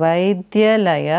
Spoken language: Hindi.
वैद्यलय